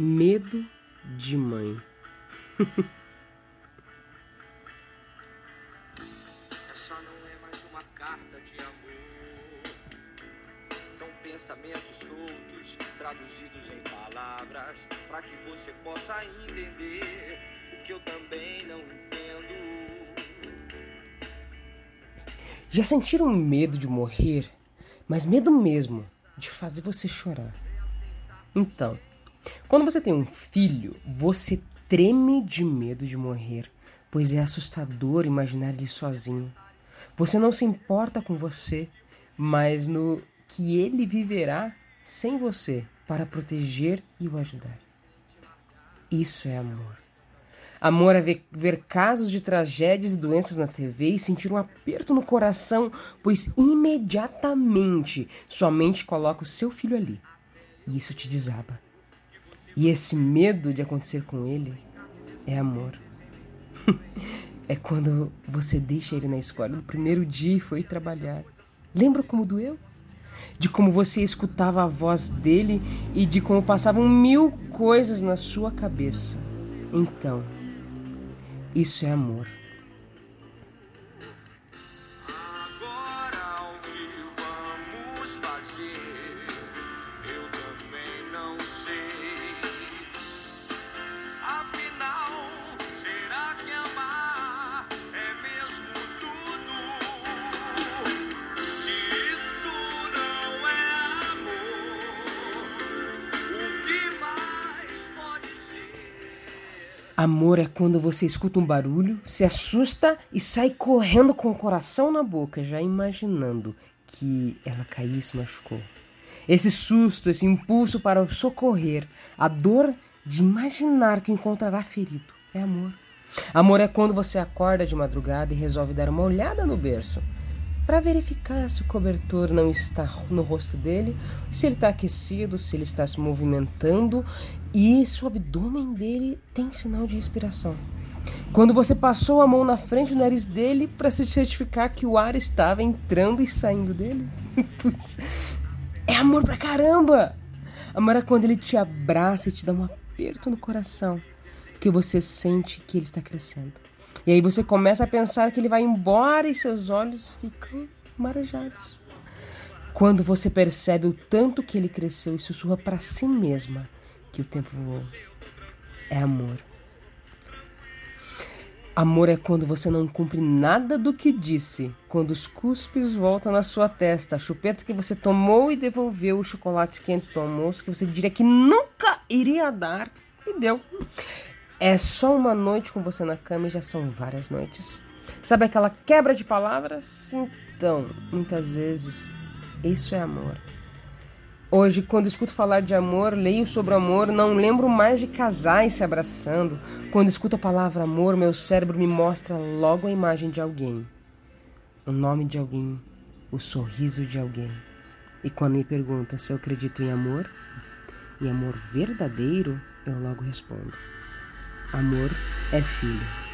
Medo de mãe. Essa não é mais uma carta de amor. São pensamentos soltos, traduzidos em palavras, para que você possa entender o que eu também não entendo. Já sentiram medo de morrer? Mas medo mesmo de fazer você chorar. Então, quando você tem um filho, você treme de medo de morrer, pois é assustador imaginar ele sozinho. Você não se importa com você, mas no que ele viverá sem você para proteger e o ajudar. Isso é amor. Amor é ver, ver, casos de tragédias e doenças na TV e sentir um aperto no coração, pois imediatamente sua mente coloca o seu filho ali. E isso te desaba. E esse medo de acontecer com ele é amor. é quando você deixa ele na escola no primeiro dia e foi trabalhar. Lembra como doeu? De como você escutava a voz dele e de como passavam mil coisas na sua cabeça. Então, isso é amor. Amor é quando você escuta um barulho, se assusta e sai correndo com o coração na boca, já imaginando que ela caiu e se machucou. Esse susto, esse impulso para socorrer, a dor de imaginar que o encontrará ferido, é amor. Amor é quando você acorda de madrugada e resolve dar uma olhada no berço para verificar se o cobertor não está no rosto dele, se ele está aquecido, se ele está se movimentando e se o abdômen dele tem sinal de respiração. Quando você passou a mão na frente do nariz dele para se certificar que o ar estava entrando e saindo dele. Putz, é amor pra caramba! Amor é quando ele te abraça e te dá um aperto no coração, porque você sente que ele está crescendo. E aí você começa a pensar que ele vai embora e seus olhos ficam marejados. Quando você percebe o tanto que ele cresceu e sussurra para si mesma que o tempo voou. É amor. Amor é quando você não cumpre nada do que disse, quando os cuspes voltam na sua testa, a chupeta que você tomou e devolveu os chocolates quentes do almoço que você diria que nunca iria dar e deu. É só uma noite com você na cama e já são várias noites. Sabe aquela quebra de palavras? Então, muitas vezes, isso é amor. Hoje, quando escuto falar de amor, leio sobre amor, não lembro mais de casais se abraçando. Quando escuto a palavra amor, meu cérebro me mostra logo a imagem de alguém, o nome de alguém, o sorriso de alguém. E quando me perguntam se eu acredito em amor, em amor verdadeiro, eu logo respondo: Amor é filho.